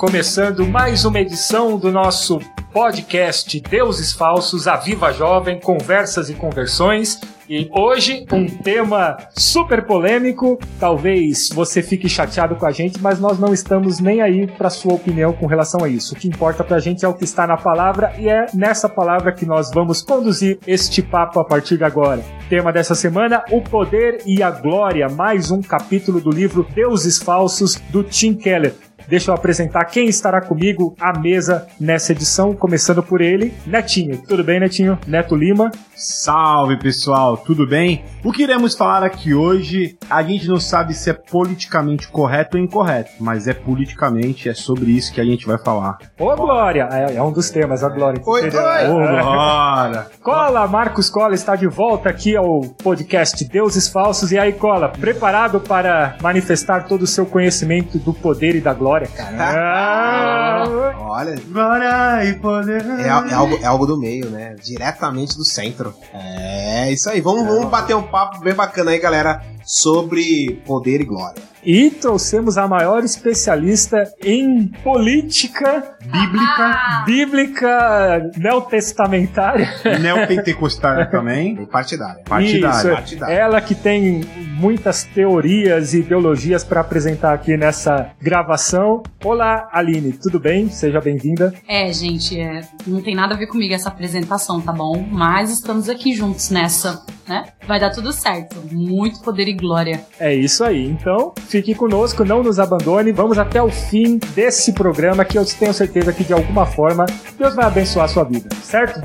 Começando mais uma edição do nosso podcast Deuses Falsos, a Viva Jovem, Conversas e Conversões. E hoje um tema super polêmico. Talvez você fique chateado com a gente, mas nós não estamos nem aí para sua opinião com relação a isso. O que importa para a gente é o que está na palavra e é nessa palavra que nós vamos conduzir este papo a partir de agora. Tema dessa semana: o poder e a glória. Mais um capítulo do livro Deuses Falsos do Tim Keller. Deixa eu apresentar quem estará comigo à mesa nessa edição, começando por ele, Netinho. Tudo bem, Netinho? Neto Lima. Salve pessoal, tudo bem? O que iremos falar aqui hoje, a gente não sabe se é politicamente correto ou incorreto, mas é politicamente, é sobre isso que a gente vai falar. Ô Glória! É, é um dos temas, a Glória. Oi, oi! Ô Glória! Cola, Marcos Cola está de volta aqui ao podcast Deuses Falsos. E aí, Cola, preparado para manifestar todo o seu conhecimento do poder e da glória, cara? Ah, Olha, Glória e poder. é, é algo, é algo do meio, né? Diretamente do centro. É isso aí. Vamos, vamos bater um papo bem bacana aí, galera, sobre poder e glória. E trouxemos a maior especialista em política Bíblica, bíblica neotestamentária. neopentecostal também. E partidária. Partidária. Isso, partidária. ela que tem muitas teorias e ideologias para apresentar aqui nessa gravação. Olá, Aline, tudo bem? Seja bem-vinda. É, gente, é, não tem nada a ver comigo essa apresentação, tá bom? Mas estamos aqui juntos nessa, né? Vai dar tudo certo. Muito poder e glória. É isso aí. Então, fique conosco, não nos abandone. Vamos até o fim desse programa que eu tenho certeza que de alguma forma Deus vai abençoar a sua vida, certo?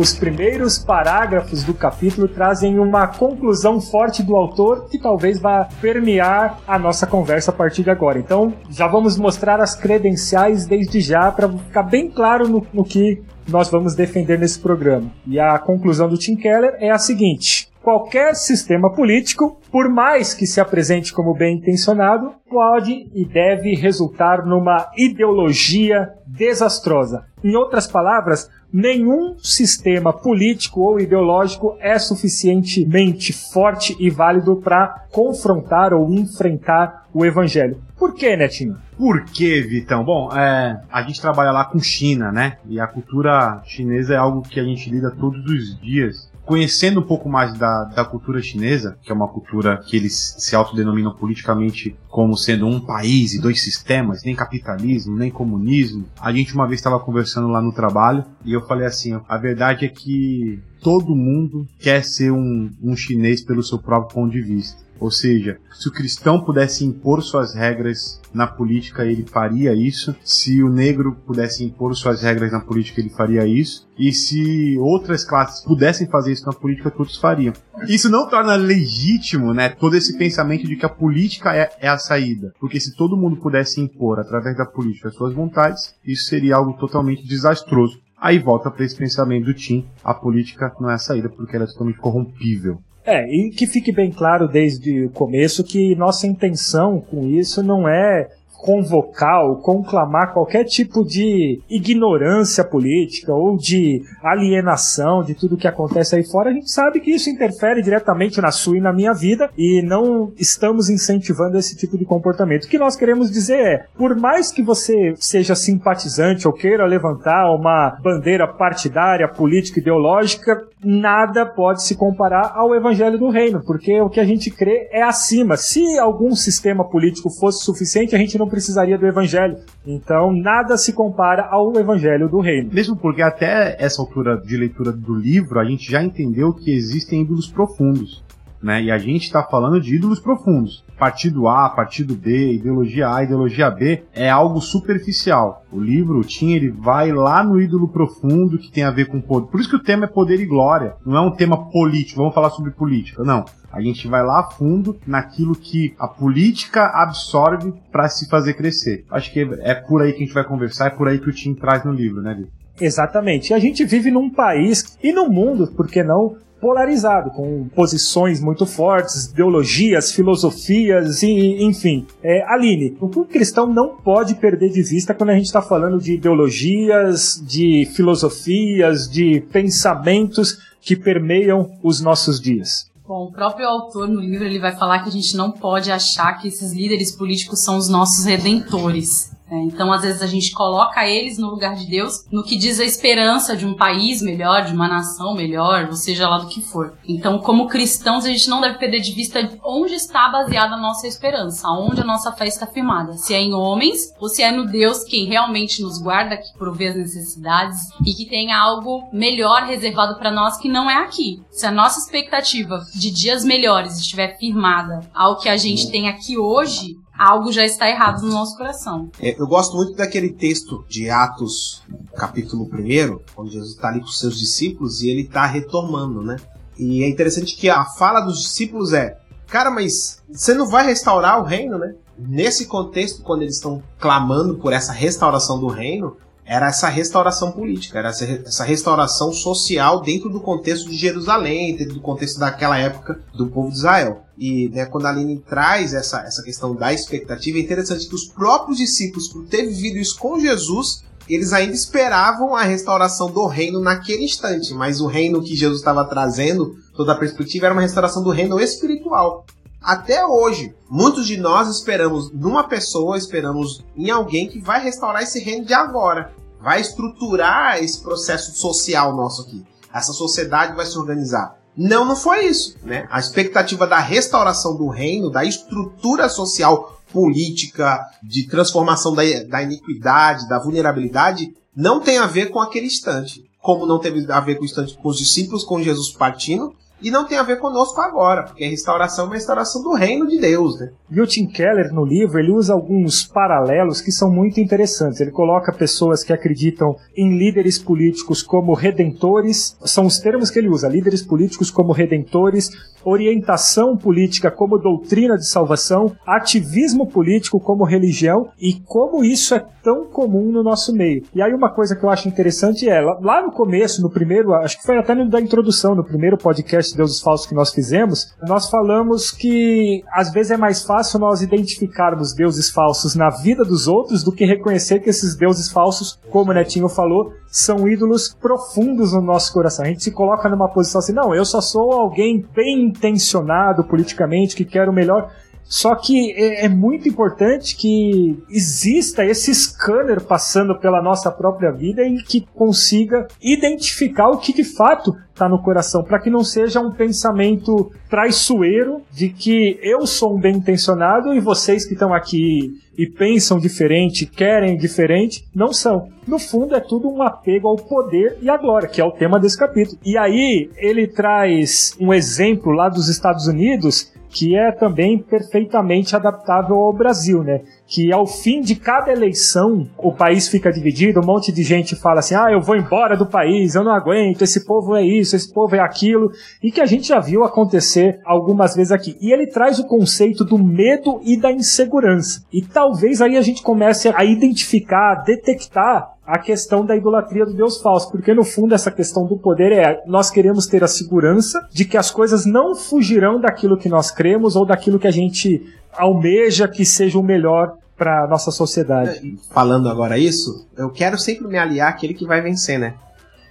Os primeiros parágrafos do capítulo trazem uma conclusão forte do autor que talvez vá permear a nossa conversa a partir de agora. Então, já vamos mostrar as credenciais desde já para ficar bem claro no, no que nós vamos defender nesse programa. E a conclusão do Tim Keller é a seguinte: qualquer sistema político, por mais que se apresente como bem intencionado, pode e deve resultar numa ideologia desastrosa. Em outras palavras, nenhum sistema político ou ideológico é suficientemente forte e válido para confrontar ou enfrentar o evangelho. Por que, Netinho? Por que, Vitão? Bom, é, a gente trabalha lá com China, né? E a cultura chinesa é algo que a gente lida todos os dias. Conhecendo um pouco mais da, da cultura chinesa, que é uma cultura que eles se autodenominam politicamente como sendo um país e dois sistemas, nem capitalismo, nem comunismo, a gente uma vez estava conversando lá no trabalho e eu falei assim: a verdade é que todo mundo quer ser um, um chinês pelo seu próprio ponto de vista. Ou seja, se o cristão pudesse impor suas regras na política, ele faria isso. Se o negro pudesse impor suas regras na política, ele faria isso. E se outras classes pudessem fazer isso na política, todos fariam. Isso não torna legítimo, né, todo esse pensamento de que a política é, é a saída. Porque se todo mundo pudesse impor, através da política, as suas vontades, isso seria algo totalmente desastroso. Aí volta para esse pensamento do Tim, a política não é a saída porque ela é totalmente corrompível. É, e que fique bem claro desde o começo que nossa intenção com isso não é convocar ou conclamar qualquer tipo de ignorância política ou de alienação de tudo que acontece aí fora. A gente sabe que isso interfere diretamente na sua e na minha vida e não estamos incentivando esse tipo de comportamento. O que nós queremos dizer é, por mais que você seja simpatizante ou queira levantar uma bandeira partidária, política, ideológica, nada pode se comparar ao evangelho do reino, porque o que a gente crê é acima. Se algum sistema político fosse suficiente, a gente não precisaria do evangelho. Então, nada se compara ao evangelho do reino. Mesmo porque até essa altura de leitura do livro, a gente já entendeu que existem ídolos profundos. Né? E a gente está falando de ídolos profundos. Partido A, partido B, ideologia A, ideologia B é algo superficial. O livro, o Tim, ele vai lá no ídolo profundo que tem a ver com poder. Por isso que o tema é poder e glória. Não é um tema político, vamos falar sobre política. Não. A gente vai lá a fundo naquilo que a política absorve para se fazer crescer. Acho que é por aí que a gente vai conversar, é por aí que o Tim traz no livro, né, Vitor? Exatamente. E a gente vive num país e no mundo, por que não, polarizado, com posições muito fortes, ideologias, filosofias e enfim. É, Aline, o que o cristão não pode perder de vista quando a gente está falando de ideologias, de filosofias, de pensamentos que permeiam os nossos dias? Bom, o próprio autor no livro ele vai falar que a gente não pode achar que esses líderes políticos são os nossos redentores. É, então, às vezes, a gente coloca eles no lugar de Deus no que diz a esperança de um país melhor, de uma nação melhor, ou seja lá do que for. Então, como cristãos, a gente não deve perder de vista onde está baseada a nossa esperança, onde a nossa fé está firmada. Se é em homens ou se é no Deus quem realmente nos guarda, que provê as necessidades e que tem algo melhor reservado para nós que não é aqui. Se a nossa expectativa de dias melhores estiver firmada ao que a gente tem aqui hoje, algo já está errado no nosso coração. É, eu gosto muito daquele texto de Atos, capítulo 1, onde Jesus está ali com seus discípulos e ele está retomando, né? E é interessante que a fala dos discípulos é: Cara, mas você não vai restaurar o reino, né? Nesse contexto, quando eles estão clamando por essa restauração do reino, era essa restauração política, era essa restauração social dentro do contexto de Jerusalém, dentro do contexto daquela época do povo de Israel. E né, quando a Aline traz essa, essa questão da expectativa, é interessante que os próprios discípulos, por ter vivido isso com Jesus, eles ainda esperavam a restauração do reino naquele instante, mas o reino que Jesus estava trazendo, toda a perspectiva, era uma restauração do reino espiritual. Até hoje, muitos de nós esperamos numa pessoa, esperamos em alguém que vai restaurar esse reino de agora vai estruturar esse processo social nosso aqui. Essa sociedade vai se organizar. Não, não foi isso. Né? A expectativa da restauração do reino, da estrutura social política, de transformação da, da iniquidade, da vulnerabilidade, não tem a ver com aquele instante. Como não teve a ver com o instante com os discípulos, com Jesus partindo, e não tem a ver conosco agora, porque a restauração é uma restauração do reino de Deus, né? E o Tim Keller, no livro, ele usa alguns paralelos que são muito interessantes. Ele coloca pessoas que acreditam em líderes políticos como redentores, são os termos que ele usa, líderes políticos como redentores, orientação política como doutrina de salvação, ativismo político como religião e como isso é tão comum no nosso meio. E aí uma coisa que eu acho interessante é, lá no começo, no primeiro, acho que foi até no da introdução, no primeiro podcast Deuses Falsos que nós fizemos, nós falamos que às vezes é mais fácil nós identificarmos deuses falsos na vida dos outros do que reconhecer que esses deuses falsos, como o Netinho falou, são ídolos profundos no nosso coração. A gente se coloca numa posição assim, não, eu só sou alguém bem intencionado politicamente, que quer o melhor. Só que é, é, muito importante que exista esse scanner passando pela nossa própria vida e que consiga identificar o que de fato está no coração, para que não seja um pensamento traiçoeiro de que eu sou um bem intencionado e vocês que estão aqui e pensam diferente, querem diferente, não são. No fundo é tudo um apego ao poder e à glória, que é o tema desse capítulo. E aí ele traz um exemplo lá dos Estados Unidos que é também perfeitamente adaptável ao Brasil, né? Que ao fim de cada eleição o país fica dividido, um monte de gente fala assim: ah, eu vou embora do país, eu não aguento, esse povo é isso, esse povo é aquilo, e que a gente já viu acontecer algumas vezes aqui. E ele traz o conceito do medo e da insegurança. E talvez aí a gente comece a identificar, a detectar a questão da idolatria do Deus falso, porque no fundo essa questão do poder é nós queremos ter a segurança de que as coisas não fugirão daquilo que nós cremos ou daquilo que a gente almeja que seja o melhor para nossa sociedade. Falando agora isso, eu quero sempre me aliar àquele que vai vencer, né?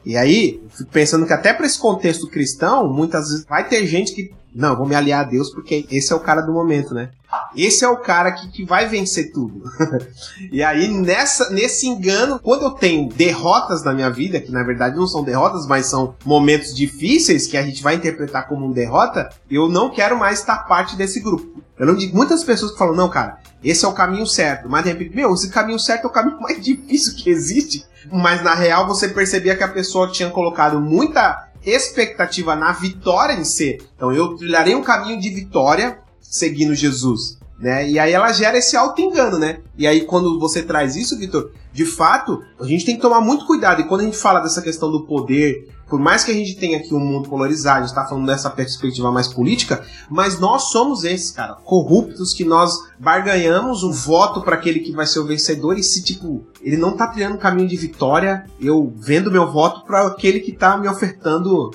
E aí, fico pensando que até para esse contexto cristão, muitas vezes vai ter gente que não, vou me aliar a Deus porque esse é o cara do momento, né? Esse é o cara que, que vai vencer tudo. e aí, nessa, nesse engano, quando eu tenho derrotas na minha vida, que na verdade não são derrotas, mas são momentos difíceis que a gente vai interpretar como uma derrota, eu não quero mais estar parte desse grupo. Eu não digo muitas pessoas que falam, não, cara, esse é o caminho certo. Mas de repente, meu, esse caminho certo é o caminho mais difícil que existe. Mas na real você percebia que a pessoa tinha colocado muita expectativa na vitória em si. Então eu trilharei um caminho de vitória seguindo Jesus. Né? E aí ela gera esse auto-engano, né? E aí quando você traz isso, Vitor, de fato, a gente tem que tomar muito cuidado. E quando a gente fala dessa questão do poder, por mais que a gente tenha aqui um mundo polarizado, a gente tá falando dessa perspectiva mais política, mas nós somos esses, cara, corruptos que nós barganhamos um voto para aquele que vai ser o vencedor e se, tipo, ele não tá trilhando caminho de vitória, eu vendo meu voto para aquele que tá me ofertando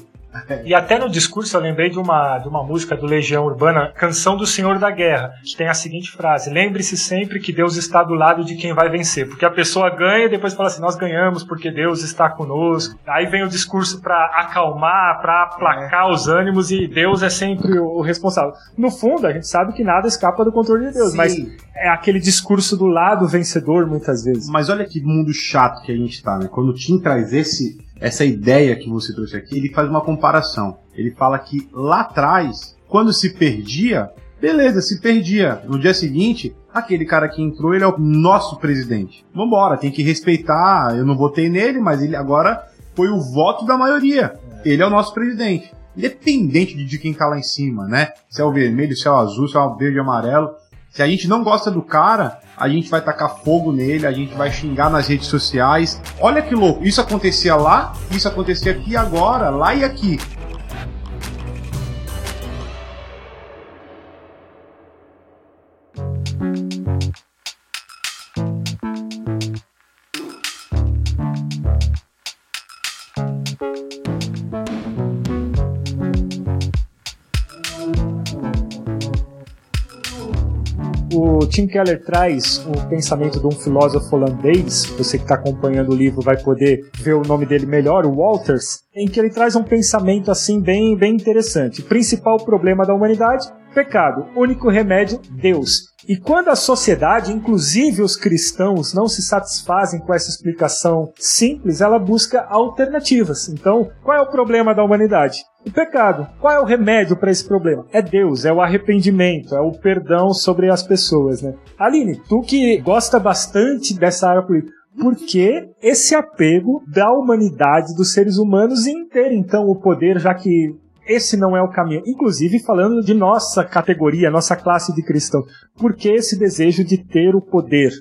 E até no discurso eu lembrei de uma, de uma música do Legião Urbana, Canção do Senhor da Guerra, que tem a seguinte frase: Lembre-se sempre que Deus está do lado de quem vai vencer. Porque a pessoa ganha e depois fala assim: Nós ganhamos porque Deus está conosco. Aí vem o discurso para acalmar, para aplacar é. os ânimos e Deus é sempre o, responsável. No fundo, a gente sabe que nada escapa do controle de Deus, Sim. mas é aquele discurso do lado vencedor muitas vezes. Mas olha que mundo chato que a gente está, né? Quando o Tim traz esse essa ideia que você trouxe aqui, ele faz uma comparação. Ele fala que lá atrás, quando se perdia, beleza, se perdia. No dia seguinte, aquele cara que entrou, ele é o nosso presidente. Vambora, tem que respeitar. Eu não votei nele, mas ele agora foi o voto da maioria. Ele é o nosso presidente. Independente de quem tá lá em cima, né? Se é o vermelho, se é o azul, se é o verde e amarelo. Se a gente não gosta do cara, a gente vai tacar fogo nele, a gente vai xingar nas redes sociais. Olha que louco, isso acontecia lá, isso acontecia aqui agora, lá e aqui. Tim Keller traz o pensamento de um filósofo holandês, você que está acompanhando o livro vai poder ver o nome dele melhor, o Walters, em que ele traz um pensamento assim bem, bem interessante. Principal problema da humanidade, pecado. Único remédio, Deus. E quando a sociedade, inclusive os cristãos, não se satisfazem com essa explicação simples, ela busca alternativas. Então, qual é o problema da humanidade? O pecado. Qual é o remédio para esse problema? É Deus, é o arrependimento, é o perdão sobre as pessoas, né? Aline, tu que gosta bastante dessa área política, por que esse apego da humanidade, dos seres humanos, em ter então o poder, já que esse não é o caminho. Inclusive, falando de nossa categoria, nossa classe de cristão, por que esse desejo de ter o poder?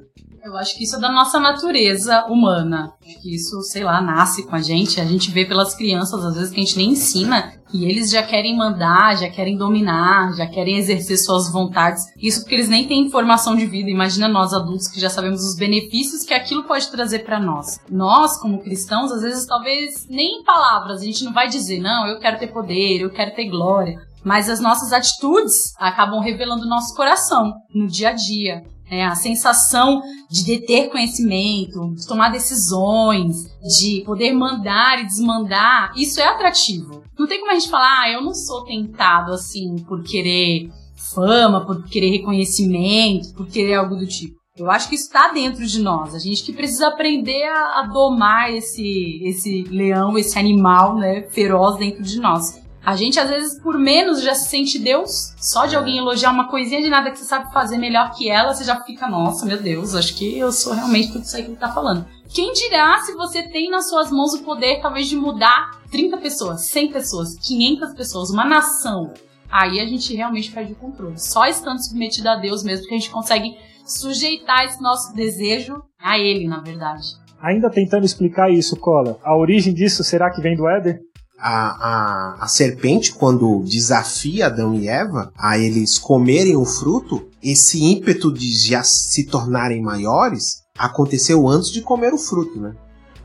Eu acho que isso é da nossa natureza humana. Acho que isso, sei lá, nasce com a gente. A gente vê pelas crianças, às vezes, que a gente nem ensina, e eles já querem mandar, já querem dominar, já querem exercer suas vontades. Isso porque eles nem têm informação de vida. Imagina nós adultos que já sabemos os benefícios que aquilo pode trazer para nós. Nós, como cristãos, às vezes, talvez nem em palavras, a gente não vai dizer, não, eu quero ter poder, eu quero ter glória mas as nossas atitudes acabam revelando o nosso coração no dia a dia. É, a sensação de deter conhecimento, de tomar decisões, de poder mandar e desmandar, isso é atrativo. Não tem como a gente falar, ah, eu não sou tentado assim por querer fama, por querer reconhecimento, por querer algo do tipo. Eu acho que isso está dentro de nós. A gente que precisa aprender a, a domar esse, esse leão, esse animal né, feroz dentro de nós. A gente, às vezes, por menos já se sente Deus. Só de alguém elogiar uma coisinha de nada que você sabe fazer melhor que ela, você já fica, nossa, meu Deus, acho que eu sou realmente tudo isso aí que ele tá falando. Quem dirá se você tem nas suas mãos o poder, talvez, de mudar 30 pessoas, 100 pessoas, 500 pessoas, uma nação? Aí a gente realmente perde o controle. Só estando submetido a Deus mesmo que a gente consegue sujeitar esse nosso desejo a Ele, na verdade. Ainda tentando explicar isso, Cola, a origem disso será que vem do Éder? A, a, a serpente, quando desafia Adão e Eva a eles comerem o fruto, esse ímpeto de já se tornarem maiores aconteceu antes de comer o fruto, né?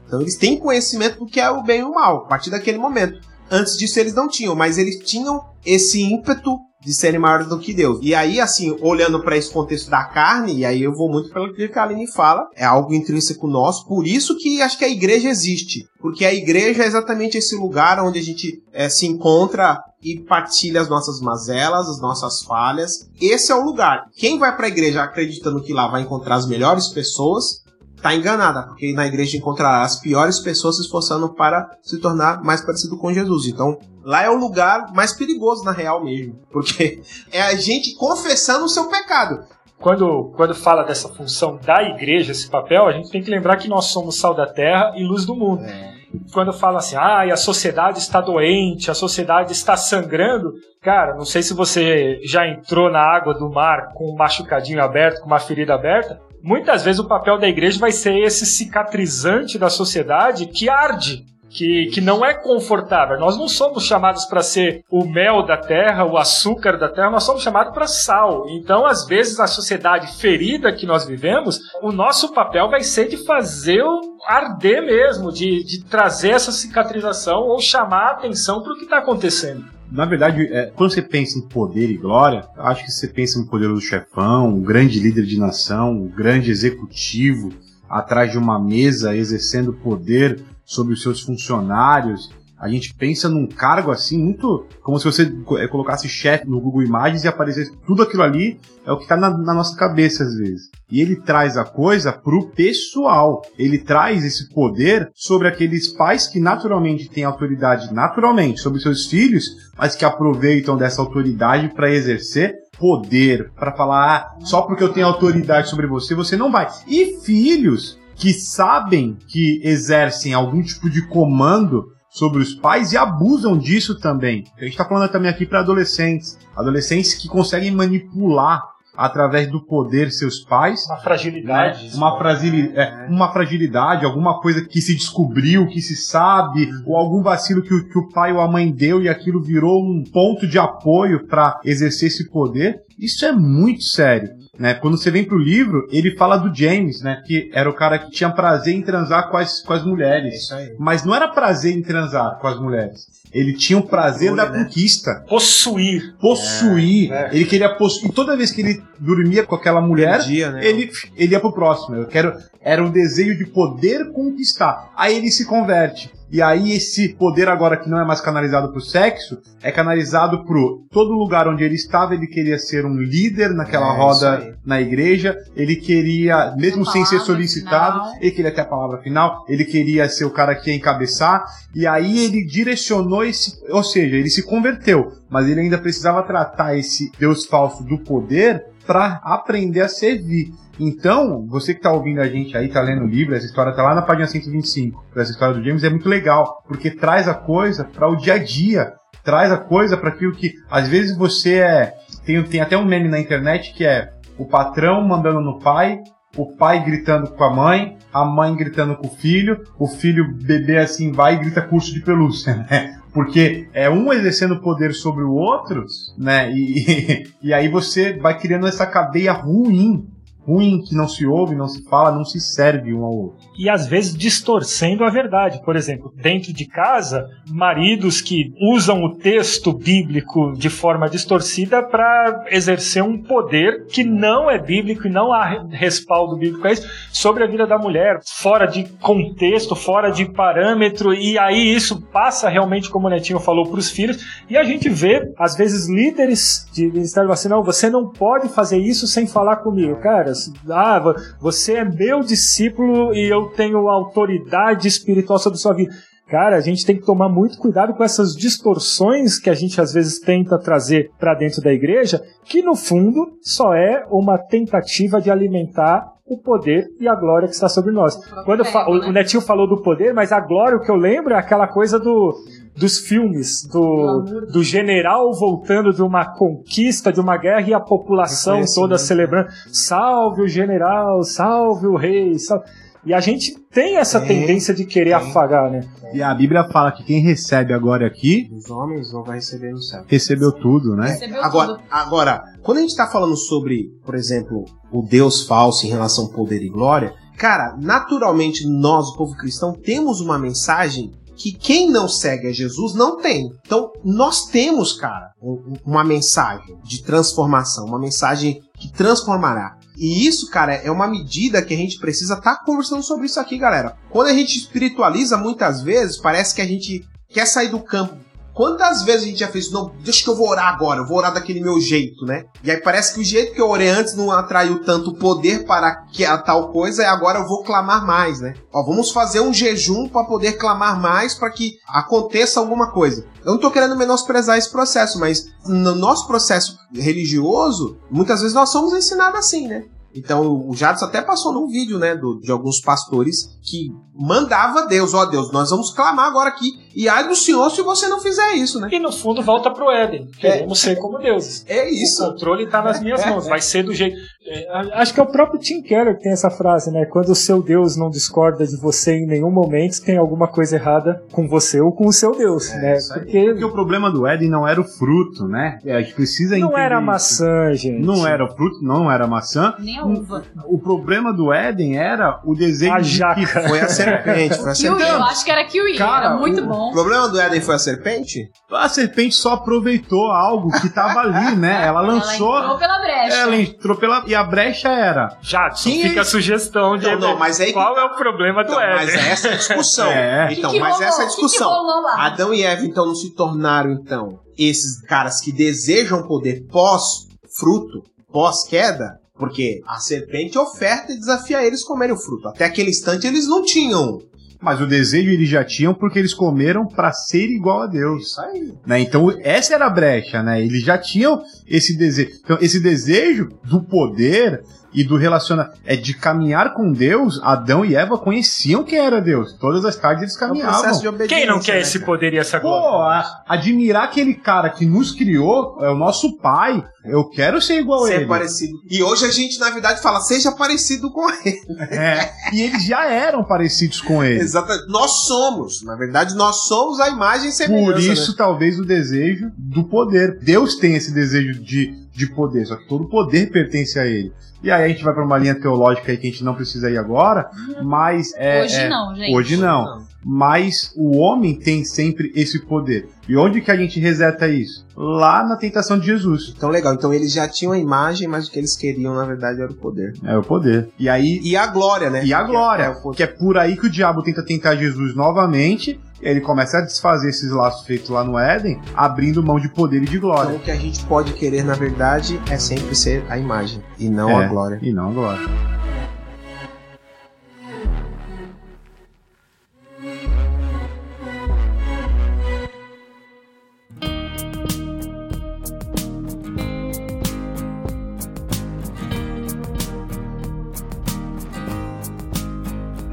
Então eles têm conhecimento do que é o bem e o mal, a partir daquele momento. Antes disso eles não tinham, mas eles tinham esse ímpeto de serem maiores do que Deus. E aí, assim, olhando para esse contexto da carne, e aí eu vou muito pelo que a Aline fala, é algo intrínseco nosso, por isso que acho que a igreja existe. Porque a igreja é exatamente esse lugar onde a gente é, se encontra e partilha as nossas mazelas, as nossas falhas. Esse é o lugar. Quem vai para a igreja acreditando que lá vai encontrar as melhores pessoas, tá enganada, porque na igreja encontrará as piores pessoas se esforçando para se tornar mais parecido com Jesus. Então, lá é o lugar mais perigoso na real mesmo, porque é a gente confessando o seu pecado. Quando, quando fala dessa função da igreja, esse papel, a gente tem que lembrar que nós somos sal da terra e luz do mundo. É. Quando fala assim, ah, a sociedade está doente, a sociedade está sangrando, cara, não sei se você já entrou na água do mar com um machucadinho aberto, com uma ferida aberta, muitas vezes o papel da igreja vai ser esse cicatrizante da sociedade que arde. que, que não é confortável. Nós não somos chamados para ser o mel da terra, o açúcar da terra, nós somos chamados para sal. Então, às vezes, a sociedade ferida que nós vivemos, o nosso papel vai ser de fazer o arder mesmo, de, de trazer essa cicatrização ou chamar a atenção para o que está acontecendo. Na verdade, é, quando você pensa em poder e glória, acho que você pensa no poderoso chefão, um grande líder de nação, um grande executivo atrás de uma mesa exercendo poder sobre os seus funcionários. A gente pensa num cargo assim, muito como se você é, colocasse chefe no Google Imagens e aparecesse tudo aquilo ali, é o que está na, na, nossa cabeça às vezes. E ele traz a coisa pro pessoal. Ele traz esse poder sobre aqueles pais que naturalmente têm autoridade naturalmente sobre seus filhos, mas que aproveitam dessa autoridade para exercer poder, para falar, ah, só porque eu tenho autoridade sobre você, você não vai. E filhos que sabem que exercem algum tipo de comando sobre os pais e abusam disso também. A gente está falando também aqui para adolescentes, adolescentes que conseguem manipular através do poder seus pais. Uma fragilidade. Né? Uma, fragili é, uma fragilidade, alguma coisa que se descobriu, que se sabe, ou algum vacilo que o, que o pai ou a mãe deu e aquilo virou um ponto de apoio para exercer esse poder. Isso é muito sério. Né? Quando você vem pro livro, ele fala do James, né? Que era o cara que tinha prazer em transar com as, com as mulheres. É Mas não era prazer em transar com as mulheres. Ele tinha o prazer da né? conquista. Possuir. Possuir. É, é. Ele queria possuir. E toda vez que ele dormia com aquela mulher, Perdia, né? ele, ele ia pro próximo. Eu quero. Era um desejo de poder conquistar. Aí ele se converte. E aí esse poder agora que não é mais canalizado pro sexo, é canalizado pro todo lugar onde ele estava, ele queria ser um líder naquela É, roda na igreja, ele queria, mesmo sem ser solicitado, final. ele queria ter a palavra final, ele queria ser o cara que ia encabeçar, e aí ele direcionou esse, ou seja, ele se converteu, mas ele ainda precisava tratar esse Deus falso do poder para aprender a servir. Então, você que tá ouvindo a gente aí, tá lendo o livro, essa história tá lá na página 125. Essa história do James é muito legal, porque traz a coisa para o dia a dia, traz a coisa para aquilo que às vezes você é, tem, tem até um meme na internet que é o patrão mandando no pai, o pai gritando com a mãe, a mãe gritando com o filho, o filho bebê assim vai e grita curso de pelúcia, né? Porque é um exercendo poder sobre o outro, né? E, e aí você vai criando essa cadeia ruim, ruim que não se ouve, não se fala, não se serve um ao outro. e às vezes distorcendo a verdade. Por exemplo, dentro de casa, maridos que usam o texto bíblico de forma distorcida para exercer um poder que não é bíblico e não há respaldo bíblico a isso sobre a vida da mulher, fora de contexto, fora de parâmetro, e aí isso passa realmente, como o Netinho falou, para os filhos, e a gente vê, às vezes, líderes de ministério assim, não, você não pode fazer isso sem falar comigo. Cara, ah, vo- você é meu discípulo e eu tenho autoridade espiritual sobre sua vida. Cara, a gente tem que tomar muito cuidado com essas distorções que a gente às vezes tenta trazer para dentro da igreja, que no fundo só é uma tentativa de alimentar o poder e a glória que está sobre nós. Quando fa- o, né? o Netinho falou do poder, mas a glória, o que eu lembro é aquela coisa do, dos filmes, do, do general voltando de uma conquista, de uma guerra e a população toda Reconhecimento. celebrando. Salve o general, salve o rei. salve-" E a gente tem essa Tem, tendência de querer tem. afagar, né? E a Bíblia fala que quem recebe agora aqui, Os homens não vai receber no céu. recebeu tudo, né? Recebeu Agora, tudo. agora, quando a gente tá falando sobre, por exemplo, o Deus falso em relação ao poder e glória, cara, naturalmente nós, o povo cristão, temos uma mensagem que quem não segue a Jesus não tem. Então, nós temos, cara, um- uma mensagem de transformação, uma mensagem que transformará. E isso, cara, é uma medida que a gente precisa estar conversando sobre isso aqui, galera. Quando a gente espiritualiza, muitas vezes, parece que a gente quer sair do campo Quantas vezes a gente já fez? Não, deixa que eu vou orar agora, eu vou orar daquele meu jeito, né? E aí parece que o jeito que eu orei antes não atraiu tanto poder para que a tal coisa, e agora eu vou clamar mais, né? Ó, vamos fazer um jejum para poder clamar mais para que aconteça alguma coisa. Eu não tô querendo menosprezar esse processo, mas no nosso processo religioso, muitas vezes nós somos ensinados assim, né? Então o Jadson até passou num vídeo, né, do- de alguns pastores que mandava Deus, ó Deus, nós vamos clamar agora aqui E ai do senhor se você não fizer isso, né? E no fundo volta pro Éden. Queremos ser como deuses. É isso. O controle tá nas minhas mãos. Vai ser do jeito. É, acho que é o próprio Tim Keller que tem essa frase, né? Quando o seu Deus não discorda de você em nenhum momento, tem alguma coisa errada com você ou com o seu Deus, É, né? isso. Porque Porque o problema do Éden não era o fruto, né? É, A gente precisa não era isso. maçã, gente. Não era o fruto, não era maçã. Nem a uva. O problema do Éden era o desejo A de jaca. que Foi a serpente, foi a Kiwi, eu serpente. acho que era kiwi. Cara, era muito o- O bom. problema do Éden foi a serpente? a serpente só aproveitou algo que tava ali, né? Ela lançou. Ela entrou pela brecha. Ela entrou pela. E a brecha era. Jadson, Quem fica é a sugestão de Não, não, mas aí que qual tá. é o problema do Então, mas Éden. essa é a discussão. É. Então, Que que mas rolou? essa é a Que que discussão. rolou lá? Adão e Eva, então, não se tornaram, então, esses caras que desejam poder pós-fruto, pós-queda? Porque a serpente oferta e desafia eles a comerem o fruto. Até aquele instante eles não tinham. Mas o desejo eles já tinham porque eles comeram pra ser igual a Deus. Isso aí. Né? Então essa era a brecha, né? Eles já tinham esse desejo. Então esse desejo do poder e do relacionamento é de caminhar com Deus. Adão e Eva conheciam quem era Deus. Todas as tardes eles É um caminhavam. obediência. Quem não quer né, esse poder e essa glória? Pô, a- admirar aquele cara que nos criou, é o nosso pai. Eu quero ser igual a Ser ele. parecido. E hoje a gente, na verdade, fala, seja parecido com ele. É, e eles já eram parecidos com ele. Exatamente. Nós somos. Na verdade, nós somos a imagem e semelhança. Por isso, né? talvez, o desejo do poder. Deus tem esse desejo de, de poder, só que todo poder pertence a ele. E aí a gente vai pra uma linha teológica aí que a gente não precisa ir agora, mas é, Hoje é- não, gente. Hoje não. Mas o homem tem sempre esse poder. E onde que a gente reseta isso? Lá na tentação de Jesus. Então, legal. Então, eles já tinham a imagem, mas o que eles queriam, na verdade, era o poder. É o poder. E aí E a glória, né? E a Que é- glória, é que é por aí que o diabo tenta tentar Jesus novamente. Ele começa a desfazer esses laços feitos lá no Éden, abrindo mão de poder e de Então, glória. o que a gente pode querer, na verdade, é sempre ser a imagem e não É. a glória. E não a glória.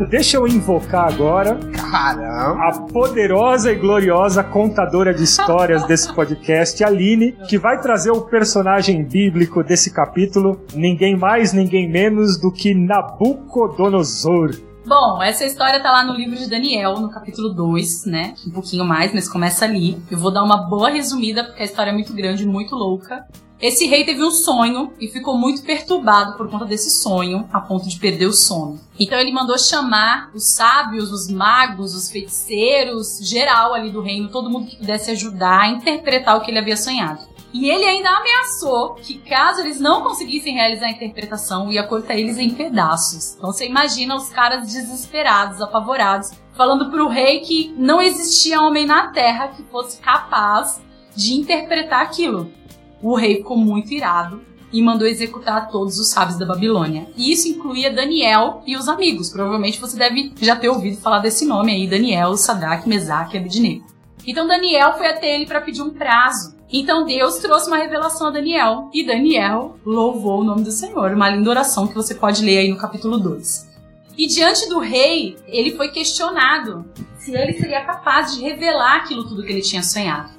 Deixa eu invocar agora Caramba! a poderosa e gloriosa contadora de histórias desse podcast, Aline, que vai trazer o personagem bíblico desse capítulo, ninguém mais, ninguém menos do que Nabucodonosor. Bom, essa história tá lá no livro de Daniel, no capítulo 2, né? Um pouquinho mais, mas começa ali. Eu vou dar uma boa resumida, porque a história é muito grande, muito louca. Esse rei teve um sonho e ficou muito perturbado por conta desse sonho, a ponto de perder o sono. Então ele mandou chamar os sábios, os magos, os feiticeiros, geral ali do reino, todo mundo que pudesse ajudar a interpretar o que ele havia sonhado. E ele ainda ameaçou que caso eles não conseguissem realizar a interpretação, ia cortar eles em pedaços. Então você imagina os caras desesperados, apavorados, falando pro rei que não existia homem na terra que fosse capaz de interpretar aquilo. O rei ficou muito irado e mandou executar todos os sábios da Babilônia. E isso incluía Daniel e os amigos. Provavelmente você deve já ter ouvido falar desse nome aí, Daniel, Sadraque, Mesaque e Abednego. Então Daniel foi até ele para pedir um prazo. Então Deus trouxe uma revelação a Daniel e Daniel louvou o nome do Senhor, uma linda oração que você pode ler aí no capítulo 2. E diante do rei, ele foi questionado se ele seria capaz de revelar aquilo tudo que ele tinha sonhado.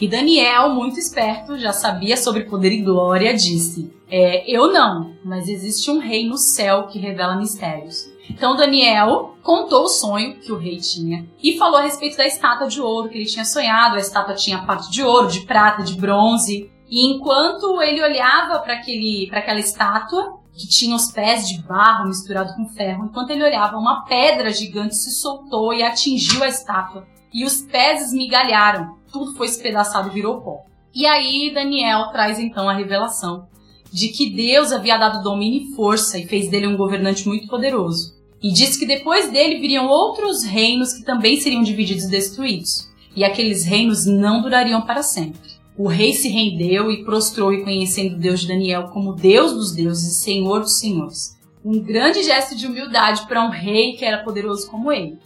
E Daniel, muito esperto, já sabia sobre poder e glória, disse: é, Eu não, mas existe um rei no céu que revela mistérios. Então Daniel contou o sonho que o rei tinha e falou a respeito da estátua de ouro que ele tinha sonhado. A estátua tinha parte de ouro, de prata, de bronze. E enquanto ele olhava para aquela estátua, que tinha os pés de barro misturado com ferro, enquanto ele olhava, uma pedra gigante se soltou e atingiu a estátua. E os pés esmigalharam, tudo foi espedaçado virou pó. E aí Daniel traz então a revelação de que Deus havia dado domínio e força e fez dele um governante muito poderoso. E disse que depois dele viriam outros reinos que também seriam divididos e destruídos. E aqueles reinos não durariam para sempre. O rei se rendeu e prostrou reconhecendo Deus de Daniel como Deus dos deuses e Senhor dos senhores. Um grande gesto de humildade para um rei que era poderoso como ele.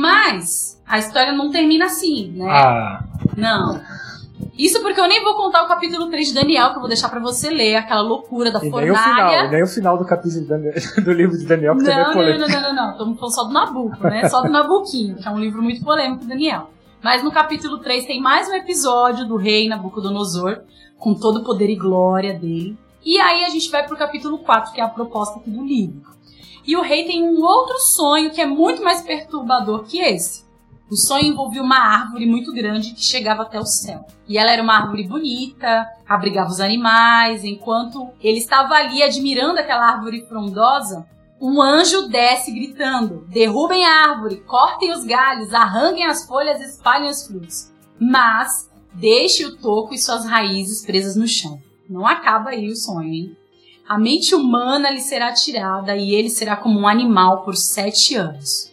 Mas a história não termina assim, né? Ah, Não. Isso porque eu nem vou contar o capítulo 3 de Daniel, que eu vou deixar pra você ler, aquela loucura da e nem o final, fornalha. nem o final do capítulo de Daniel- do livro de Daniel, que também é Não, não, polêmico. não, não, não, não. Estamos falando só do Nabucco, né? Só do Nabuquinho, que é um livro muito polêmico do Daniel. Mas no capítulo 3 tem mais um episódio do rei Nabucodonosor, com todo o poder e glória dele. E aí a gente vai pro capítulo 4, que é a proposta aqui do livro. E o rei tem um outro sonho que é muito mais perturbador que esse. O sonho envolvia uma árvore muito grande que chegava até o céu. E ela era uma árvore bonita, abrigava os animais. Enquanto ele estava ali admirando aquela árvore frondosa, um anjo desce gritando: Derrubem a árvore, cortem os galhos, arranquem as folhas, espalhem os frutos. Mas deixe o toco e suas raízes presas no chão. Não acaba aí o sonho, hein? A mente humana lhe será tirada e ele será como um animal por sete anos.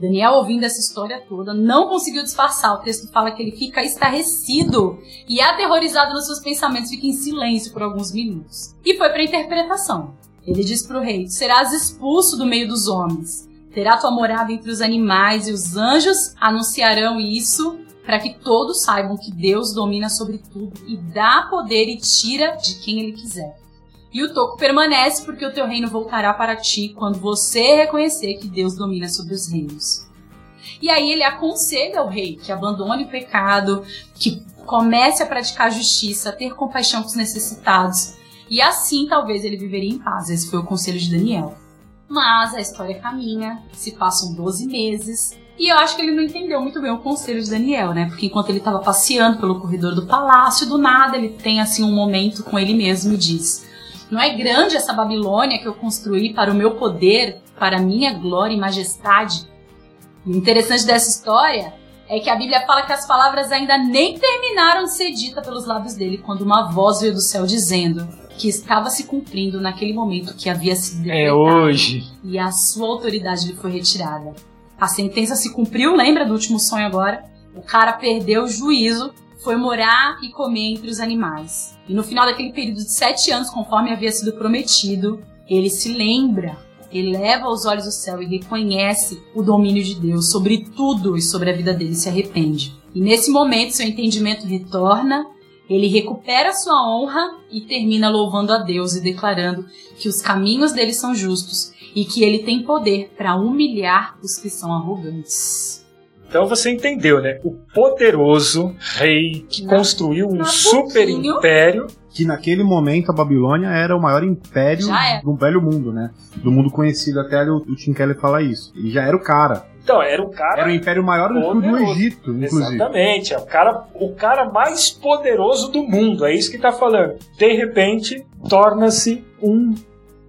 Daniel, ouvindo essa história toda, não conseguiu disfarçar. O texto fala que ele fica estarrecido e aterrorizado nos seus pensamentos, fica em silêncio por alguns minutos. E foi para a interpretação. Ele diz para o rei: Serás expulso do meio dos homens, terá tua morada entre os animais, e os anjos anunciarão isso para que todos saibam que Deus domina sobre tudo e dá poder e tira de quem ele quiser. E o toco permanece porque o teu reino voltará para ti quando você reconhecer que Deus domina sobre os reinos. E aí ele aconselha o rei que abandone o pecado, que comece a praticar justiça, a ter compaixão com os necessitados. E assim talvez ele viveria em paz. Esse foi o conselho de Daniel. Mas a história caminha, se passam 12 meses, e eu acho que ele não entendeu muito bem o conselho de Daniel, né? Porque enquanto ele estava passeando pelo corredor do palácio, do nada ele tem assim um momento com ele mesmo e diz: não é grande essa Babilônia que eu construí para o meu poder, para a minha glória e majestade? O interessante dessa história é que a Bíblia fala que as palavras ainda nem terminaram de ser ditas pelos lábios dele quando uma voz veio do céu dizendo que estava se cumprindo naquele momento que havia sido decretado. É hoje. E a sua autoridade lhe foi retirada. A sentença se cumpriu, lembra do último sonho agora? O cara perdeu o juízo foi morar e comer entre os animais. E no final daquele período de sete anos, conforme havia sido prometido, ele se lembra, eleva os olhos ao céu e reconhece o domínio de Deus sobre tudo e sobre a vida dele se arrepende. E nesse momento seu entendimento retorna, ele recupera sua honra e termina louvando a Deus e declarando que os caminhos dele são justos e que ele tem poder para humilhar os que são arrogantes. Então você entendeu, né? O poderoso rei que na, construiu um super pouquinho. império. Que naquele momento a Babilônia era o maior império é. do velho mundo, né? Do mundo conhecido, até o, o Tim Keller fala isso. Ele já era o cara. Então, era o cara. Era o império maior do, do Egito, inclusive. Exatamente, é o cara, o cara mais poderoso do mundo, é isso que tá falando. De repente, torna-se um.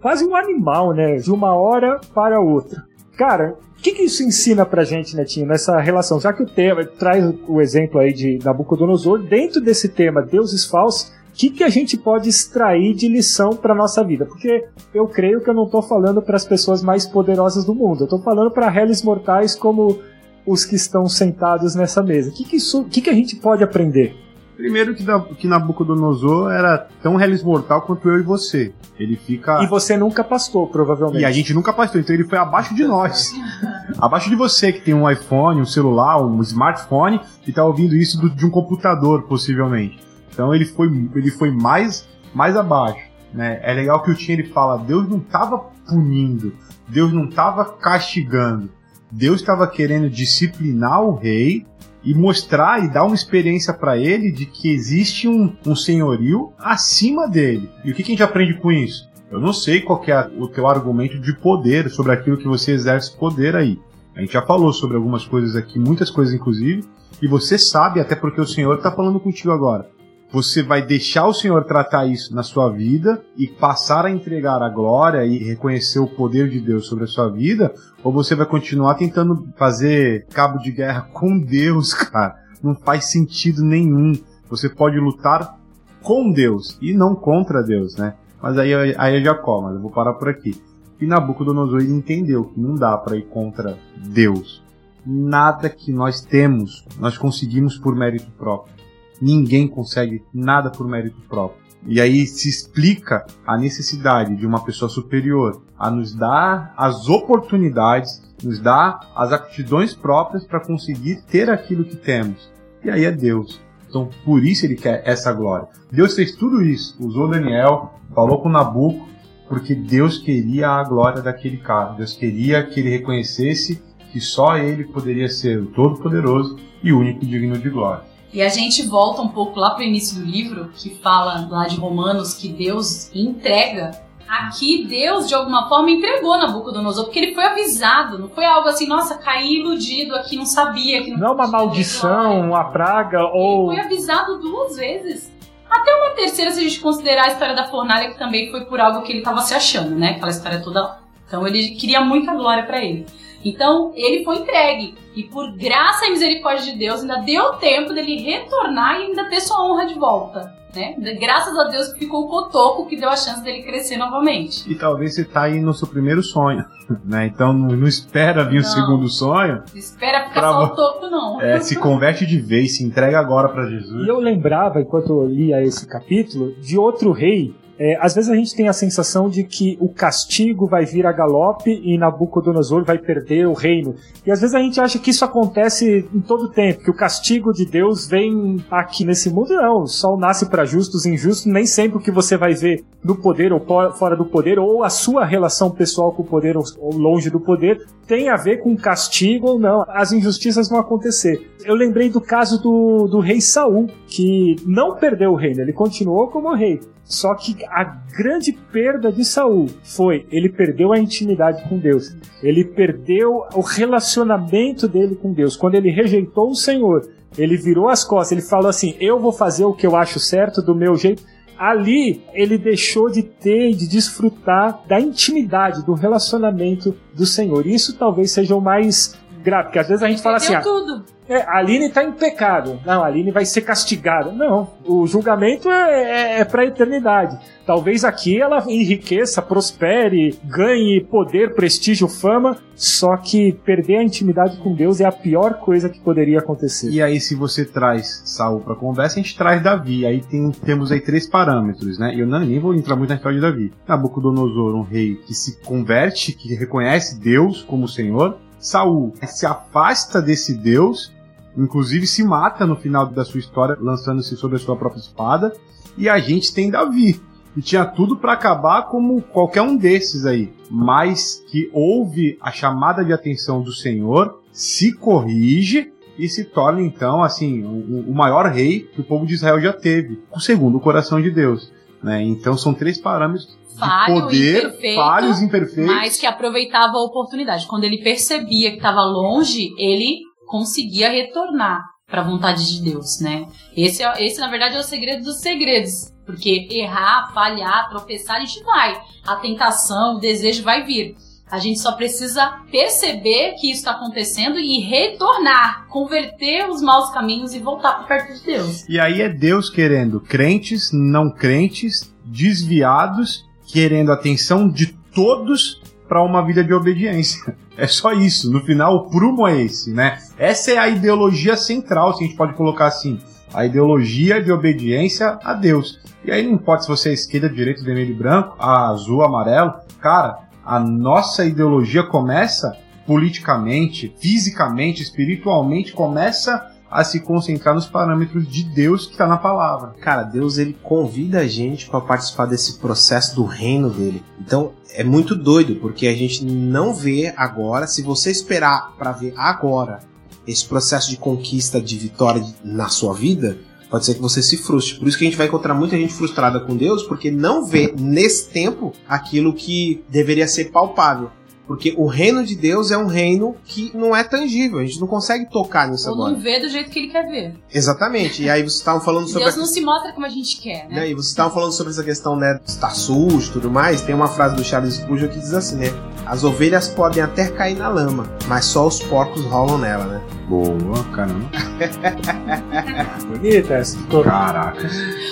quase um animal, né? De uma hora para outra. Cara, o que, que isso ensina pra gente, Netinho, nessa relação? Já que o tema traz o exemplo aí de Nabucodonosor, dentro desse tema deuses falsos, o que, que a gente pode extrair de lição para nossa vida? Porque eu creio que eu não estou falando para as pessoas mais poderosas do mundo, eu estou falando para réis mortais como os que estão sentados nessa mesa. O que, que, que, que a gente pode aprender? Primeiro que, que Nabucodonosor era tão reles mortal quanto eu e você. Ele fica. E você nunca pastou, provavelmente. E a gente nunca pastou, então ele foi abaixo de nós. abaixo de você, que tem um iPhone, um celular, um smartphone, e tá ouvindo isso do, de um computador, possivelmente. Então ele foi, ele foi mais, mais abaixo. Né? É legal que o Tim ele fala: Deus não estava punindo, Deus não estava castigando. Deus estava querendo disciplinar o rei e mostrar e dar uma experiência para ele de que existe um, um senhorio acima dele. E o que, que a gente aprende com isso? Eu não sei qual é o teu argumento de poder sobre aquilo que você exerce poder aí. A gente já falou sobre algumas coisas aqui, muitas coisas inclusive, e você sabe, até porque o Senhor está falando contigo agora. Você vai deixar o Senhor tratar isso na sua vida e passar a entregar a glória e reconhecer o poder de Deus sobre a sua vida? Ou você vai continuar tentando fazer cabo de guerra com Deus, cara? Não faz sentido nenhum. Você pode lutar com Deus e não contra Deus, né? Mas aí, aí é Jacó, mas eu vou parar por aqui. E Nabucodonosor entendeu que não dá para ir contra Deus. Nada que nós temos, nós conseguimos por mérito próprio ninguém consegue nada por mérito próprio. E aí se explica a necessidade de uma pessoa superior a nos dar as oportunidades, nos dar as aptidões próprias para conseguir ter aquilo que temos. E aí é Deus. Então, por isso ele quer essa glória. Deus fez tudo isso, usou Daniel, falou com Nabucco, porque Deus queria a glória daquele cara. Deus queria que ele reconhecesse que só ele poderia ser o Todo-Poderoso e único digno de glória. E a gente volta um pouco lá para o início do livro, que fala lá de Romanos que Deus entrega. Aqui Deus, de alguma forma, entregou Nabucodonosor, porque ele foi avisado. Não foi algo assim, nossa, caí iludido aqui, não sabia que não Não é uma maldição, uma praga ou. Ele foi avisado duas vezes. Até uma terceira, se a gente considerar a história da fornalha, que também foi por algo que ele estava se achando, né? Aquela história toda lá. Então ele queria muita glória para ele. Então ele foi entregue. E por graça e misericórdia de Deus, ainda deu tempo dele retornar e ainda ter sua honra de volta. Né? Graças a Deus ficou o cotoco que deu a chance dele crescer novamente. E talvez você tá aí no seu primeiro sonho, né? Então não, não espera vir o Não. segundo sonho. Não espera ficar Pra só o topo, não. É, se converte de vez, se entrega agora para Jesus. E eu lembrava, enquanto eu lia esse capítulo, de outro rei. É, às vezes a gente tem a sensação de que o castigo vai vir a galope e Nabucodonosor vai perder o reino. E às vezes a gente acha que isso acontece em todo tempo, que o castigo de Deus vem aqui nesse mundo. Não, o sol nasce para justos e injustos. Nem sempre o que você vai ver no poder ou fora do poder, ou a sua relação pessoal com o poder ou ou longe do poder, tem a ver com castigo ou não. As injustiças vão acontecer. Eu lembrei do caso do, do rei Saul, que não perdeu o reino, ele continuou como rei. Só que a grande perda de Saul foi ele perdeu a intimidade com Deus. Ele perdeu o relacionamento dele com Deus. Quando ele rejeitou o Senhor, ele virou as costas, ele falou assim: "Eu vou fazer o que eu acho certo do meu jeito". Ali ele deixou de ter e de desfrutar da intimidade, do relacionamento do Senhor. Isso talvez seja o mais grave, porque às vezes a gente fala assim: ah, tudo. é, a Aline está em pecado. Não, a Aline vai ser castigada. Não, o julgamento é, é, para a eternidade. Talvez aqui ela enriqueça, prospere, ganhe poder, prestígio, fama, só que perder a intimidade com Deus é a pior coisa que poderia acontecer. E aí, se você traz Saul pra conversa, a gente traz Davi. Aí tem, temos aí três parâmetros, né? Eu não, nem vou entrar muito na história de Davi. Nabucodonosor, um rei que se converte, que reconhece Deus como Senhor. Saul se afasta desse Deus, inclusive se mata no final da sua história, lançando-se sobre a sua própria espada. E a gente tem Davi, que tinha tudo para acabar como qualquer um desses aí, mas que ouve a chamada de atenção do Senhor, se corrige e se torna então assim o, o maior rei que o povo de Israel já teve, segundo o coração de Deus. Né? Então são três parâmetros Falho, de poder, imperfeito, falhos, imperfeitos. mas que aproveitava a oportunidade. Quando ele percebia que estava longe, ele conseguia retornar para a vontade de Deus, né? Esse, é- esse, na verdade, é o segredo dos segredos. Porque errar, falhar, tropeçar, a gente vai. A tentação, o desejo vai vir. A gente só precisa perceber que isso está acontecendo e retornar, converter os maus caminhos e voltar para perto de Deus. E aí é Deus querendo crentes, não crentes, desviados, querendo a atenção de todos para uma vida de obediência. É só isso. No final, o prumo é esse, né? Essa é a ideologia central, se a gente pode colocar assim. A ideologia de obediência a Deus. E aí não importa se você é esquerda, direita, vermelho e branco, azul, amarelo. Cara, a nossa ideologia começa politicamente, fisicamente, espiritualmente, começa a se concentrar nos parâmetros de Deus que está na palavra. Cara, Deus ele convida a gente para participar desse processo do reino dele. Então é muito doido porque a gente não vê agora. Se você esperar para ver agora esse processo de conquista, de vitória na sua vida, pode ser que você se frustre. Por isso que a gente vai encontrar muita gente frustrada com Deus porque não vê nesse tempo aquilo que deveria ser palpável. Porque o reino de Deus é um reino que não é tangível, a gente não consegue tocar nisso Ou agora. não vê do jeito que ele quer ver. Exatamente. E aí vocês estavam falando sobre Deus a não se mostra como a gente quer, né? né? E vocês estavam falando sobre essa questão, né, estar sujo e tudo mais. Tem uma frase do Charles Spurgeon que diz assim, né? As ovelhas podem até cair na lama, mas só os porcos rolam nela, né? Boa, caramba. Bonita essa. Tô- Caraca.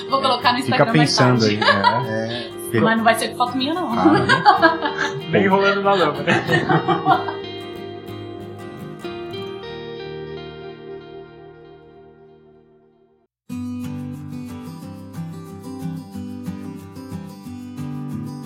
Vou colocar no Fica Instagram mais pensando aí. É. Mas não vai ser foto minha, não. Caramba. Bem rolando na lama?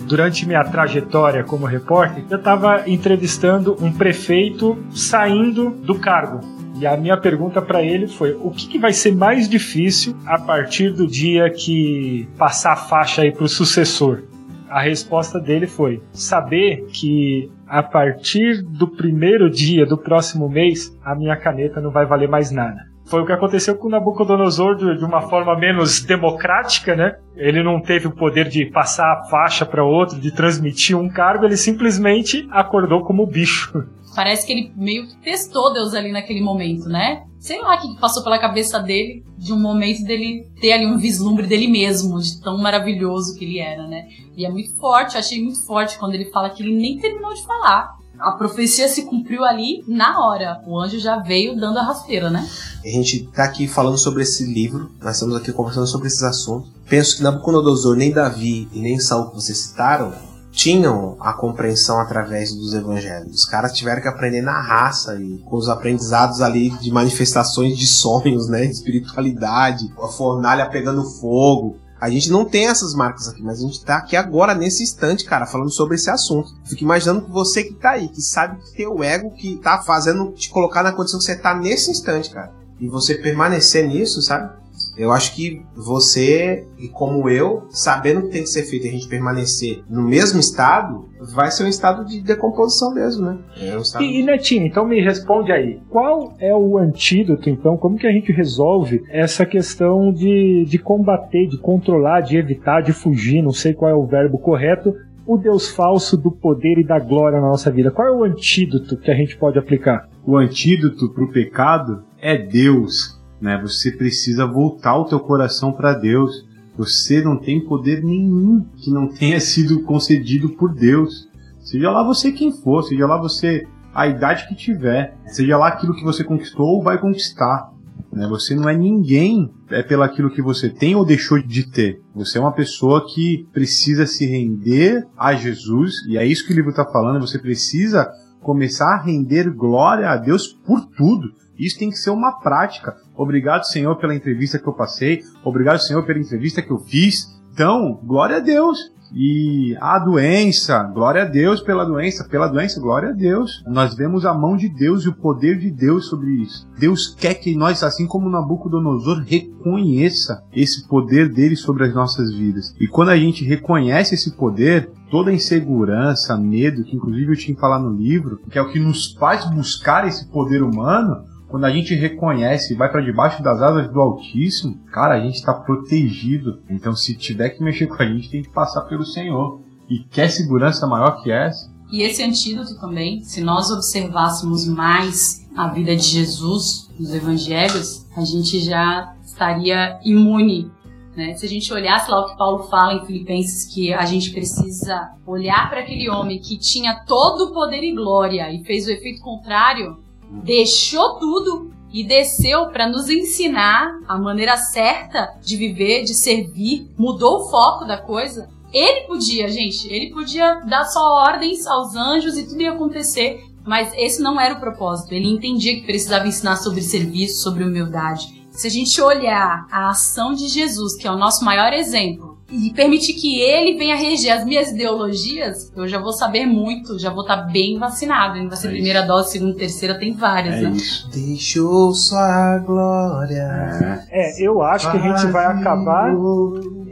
Durante minha trajetória como repórter, eu estava entrevistando um prefeito saindo do cargo. E a minha pergunta para ele foi: o que, que vai ser mais difícil a partir do dia que passar a faixa aí para o sucessor? A resposta dele foi saber que a partir do primeiro dia do próximo mês, a minha caneta não vai valer mais nada. Foi o que aconteceu com Nabucodonosor de, de uma forma menos democrática, né? Ele não teve o poder de passar a faixa para outro, de transmitir um cargo, ele simplesmente acordou como bicho. Parece que ele meio que testou Deus ali naquele momento, né? Sei lá o que passou pela cabeça dele de um momento dele ter ali um vislumbre dele mesmo, de tão maravilhoso que ele era, né? E é muito forte, eu achei muito forte quando ele fala que ele nem terminou de falar. A profecia se cumpriu ali na hora. O anjo já veio dando a rasteira, né? A gente tá aqui falando sobre esse livro, nós estamos aqui conversando sobre esses assuntos. Penso que Nabucodonosor, nem Davi e nem Saul que vocês citaram, tinham a compreensão através dos evangelhos. Os caras tiveram que aprender na raça e com os aprendizados ali de manifestações de sonhos, né, espiritualidade, a fornalha pegando fogo. A gente não tem essas marcas aqui, mas a gente tá aqui agora, nesse instante, cara, falando sobre esse assunto. Fico imaginando que você que tá aí, que sabe que tem o ego que tá fazendo te colocar na condição que você tá nesse instante, cara. E você permanecer nisso, sabe? Eu acho que você, e como eu, sabendo o que tem que ser feito e a gente permanecer no mesmo estado, vai ser um estado de decomposição mesmo, né? É um estado... e, e Netinho, então me responde aí. Qual é o antídoto, então? Como que a gente resolve essa questão de, de combater, de controlar, de evitar, de fugir, não sei qual é o verbo correto, o Deus falso do poder e da glória na nossa vida? Qual é o antídoto que a gente pode aplicar? O antídoto para o pecado é Deus né? Você precisa voltar o teu coração para Deus. Você não tem poder nenhum que não tenha sido concedido por Deus. Seja lá você quem for, seja lá você a idade que tiver, seja lá aquilo que você conquistou ou vai conquistar. Né? Você não é ninguém é pelo aquilo que você tem ou deixou de ter. Você é uma pessoa que precisa se render a Jesus, e é isso que o livro está falando. Você precisa começar a render glória a Deus por tudo. Isso tem que ser uma prática. Obrigado, Senhor, pela entrevista que eu passei. Obrigado, Senhor, pela entrevista que eu fiz. Então, glória a Deus. E a doença, glória a Deus pela doença, pela doença, glória a Deus. Nós vemos a mão de Deus e o poder de Deus sobre isso. Deus quer que nós, assim como Nabucodonosor, reconheça esse poder dele sobre as nossas vidas. E quando a gente reconhece esse poder, toda insegurança, medo, que inclusive eu tinha que falar no livro, que é o que nos faz buscar esse poder humano, quando a gente reconhece e vai para debaixo das asas do Altíssimo, cara, a gente está protegido. Então, se tiver que mexer com a gente, tem que passar pelo Senhor. E quer segurança maior que essa? E esse antídoto também, se nós observássemos mais a vida de Jesus nos evangelhos, a gente já estaria imune. Né? Se a gente olhasse lá o que Paulo fala em Filipenses, que a gente precisa olhar para aquele homem que tinha todo o poder e glória e fez o efeito contrário, deixou tudo e desceu para nos ensinar a maneira certa de viver, de servir, mudou o foco da coisa. Ele podia, gente, ele podia dar só ordens aos anjos e tudo ia acontecer, mas esse não era o propósito. Ele entendia que precisava ensinar sobre serviço, sobre humildade. Se a gente olhar a ação de Jesus, que é o nosso maior exemplo, e permitir que ele venha reger as minhas ideologias, eu já vou saber muito, já vou estar tá bem vacinado. Não vai ser é primeira isso. dose, segunda, terceira, tem várias, é né? Isso. Deixou sua glória. É, eu acho que a gente vai acabar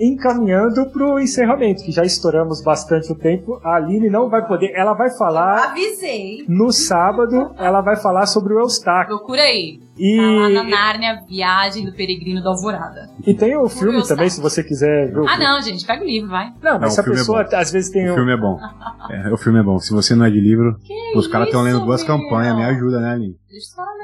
encaminhando pro encerramento, que já estouramos bastante o tempo. A Aline não vai poder, ela vai falar. Eu avisei. No sábado, ela vai falar sobre o Eustáquio. Procura aí. E... Tá lá na Nárnia, Viagem do Peregrino da Alvorada. E tem o filme também, se você quiser ver o Ah, não, gente, pega o livro, vai. Não, mas não, se a é pessoa é às vezes tem o... O filme é bom. É, o filme é bom. Se você não é de livro, que os caras estão lendo duas campanhas, me ajuda, né, Aline?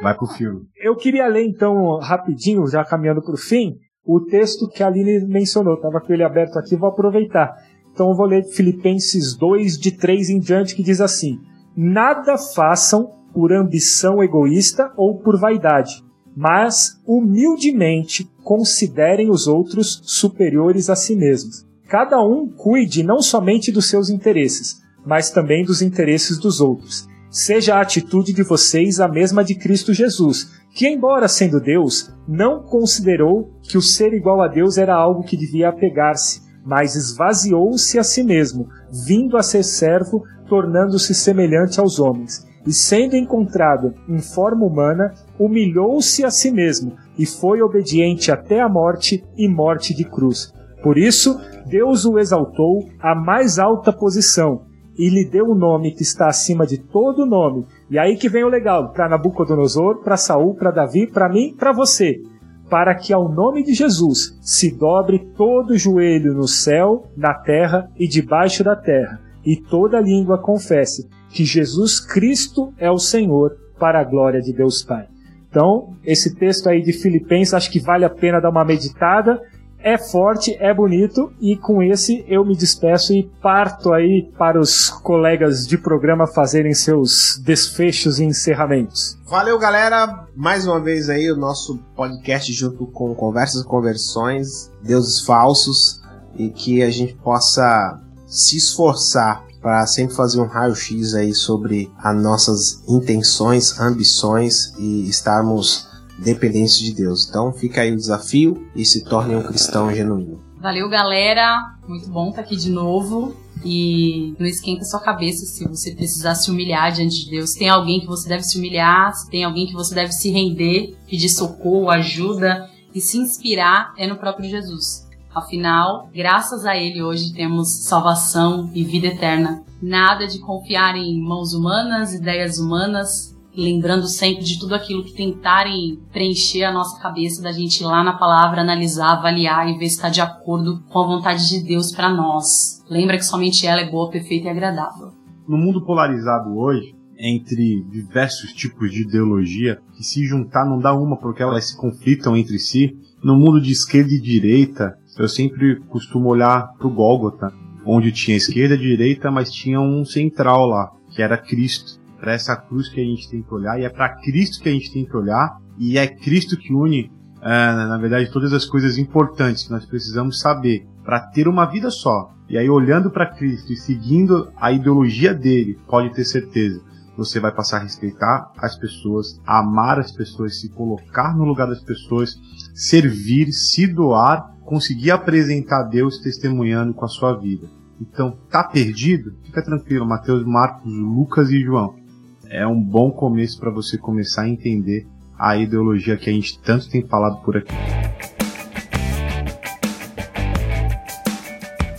Vai pro filme. Eu queria ler, então, rapidinho, já caminhando pro fim, o texto que a Aline mencionou. Tava com ele aberto aqui, vou aproveitar. Então eu vou ler Filipenses 2, de 3 em diante, que diz assim: Nada façam por ambição egoísta ou por vaidade, mas humildemente considerem os outros superiores a si mesmos. Cada um cuide não somente dos seus interesses, mas também dos interesses dos outros. Seja a atitude de vocês a mesma de Cristo Jesus, que, embora sendo Deus, não considerou que o ser igual a Deus era algo que devia apegar-se, mas esvaziou-se a si mesmo, vindo a ser servo, tornando-se semelhante aos homens e sendo encontrado em forma humana, humilhou-se a si mesmo e foi obediente até a morte e morte de cruz. Por isso, Deus o exaltou à mais alta posição e lhe deu o um nome que está acima de todo nome. E aí que vem o legal, para Nabucodonosor, para Saul, para Davi, para mim, para você, para que ao nome de Jesus se dobre todo o joelho no céu, na terra e debaixo da terra, e toda língua confesse que Jesus Cristo é o Senhor, para a glória de Deus Pai. Então, esse texto aí de Filipenses, acho que vale a pena dar uma meditada é forte, é bonito e com esse eu me despeço e parto aí para os colegas de programa fazerem seus desfechos e encerramentos. Valeu, galera! Mais uma vez aí o nosso podcast junto com Conversas e Conversões, Deuses Falsos, e que a gente possa se esforçar para sempre fazer um raio-x aí sobre as nossas intenções, ambições e estarmos dependência de Deus. Então fica aí o desafio e se torne um cristão genuíno. Valeu, galera. Muito bom estar aqui de novo. E não esquenta sua cabeça se você precisar se humilhar diante de Deus. Tem alguém que você deve se humilhar, se tem alguém que você deve se render, pedir socorro, ajuda e se inspirar, é no próprio Jesus. Afinal, graças a Ele hoje temos salvação e vida eterna. Nada de confiar em mãos humanas, ideias humanas, lembrando sempre de tudo aquilo que tentarem preencher a nossa cabeça, da gente ir lá na palavra, analisar, avaliar e ver se está de acordo com a vontade de Deus para nós. Lembra que somente ela é boa, perfeita e agradável. No mundo polarizado hoje, entre diversos tipos de ideologia, que se juntar não dá uma porque elas se conflitam entre si, no mundo de esquerda e direita, eu sempre costumo olhar para o Gólgota, onde tinha esquerda e direita, mas tinha um central lá, que era Cristo para essa cruz que a gente tem que olhar e é para Cristo que a gente tem que olhar e é Cristo que une, é, na verdade, todas as coisas importantes que nós precisamos saber para ter uma vida só. E aí, olhando para Cristo e seguindo a ideologia dele, pode ter certeza, você vai passar a respeitar as pessoas, a amar as pessoas, se colocar no lugar das pessoas, servir, se doar, conseguir apresentar Deus testemunhando com a sua vida. Então, tá perdido? Fica tranquilo, Mateus, Marcos, Lucas e João é um bom começo para você começar a entender a ideologia que a gente tanto tem falado por aqui.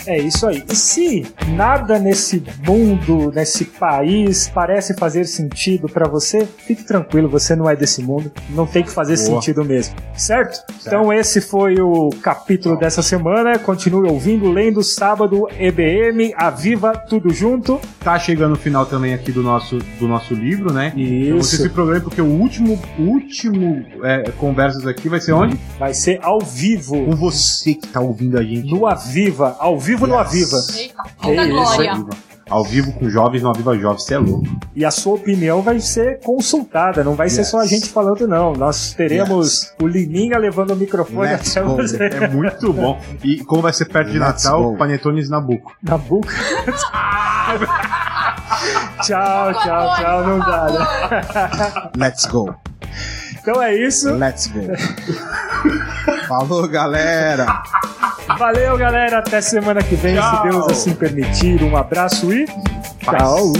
É isso aí. E se nada nesse mundo, nesse país, parece fazer sentido para você, fique tranquilo, você não é desse mundo, não tem que fazer Boa. sentido mesmo, certo? certo? Então esse foi o capítulo dessa semana. Continue ouvindo, lendo sábado EBM, a Viva tudo junto. Tá chegando o final também aqui do nosso do nosso livro, né? Isso. Então você se programa porque o último último é, conversas aqui vai ser onde? Vai ser ao vivo. Com você que tá ouvindo a gente. No Aviva, ao vivo vivo yes. no Aviva. Eita, glória. Ao vivo com jovens no Aviva Jovens, você é louco. E a sua opinião vai ser consultada, não vai yes. ser só a gente falando, não. Nós teremos yes. o Liminha levando o microfone Let's até go. você. É muito bom. E como vai ser perto de Let's Natal, go. Panetones Nabuco. Nabuco? tchau, tchau, tchau, não dá, né? Let's go. Então é isso. Let's go. Falou, galera. Valeu, galera. Até semana que vem, Tchau. se Deus assim permitir. Um abraço e tchau.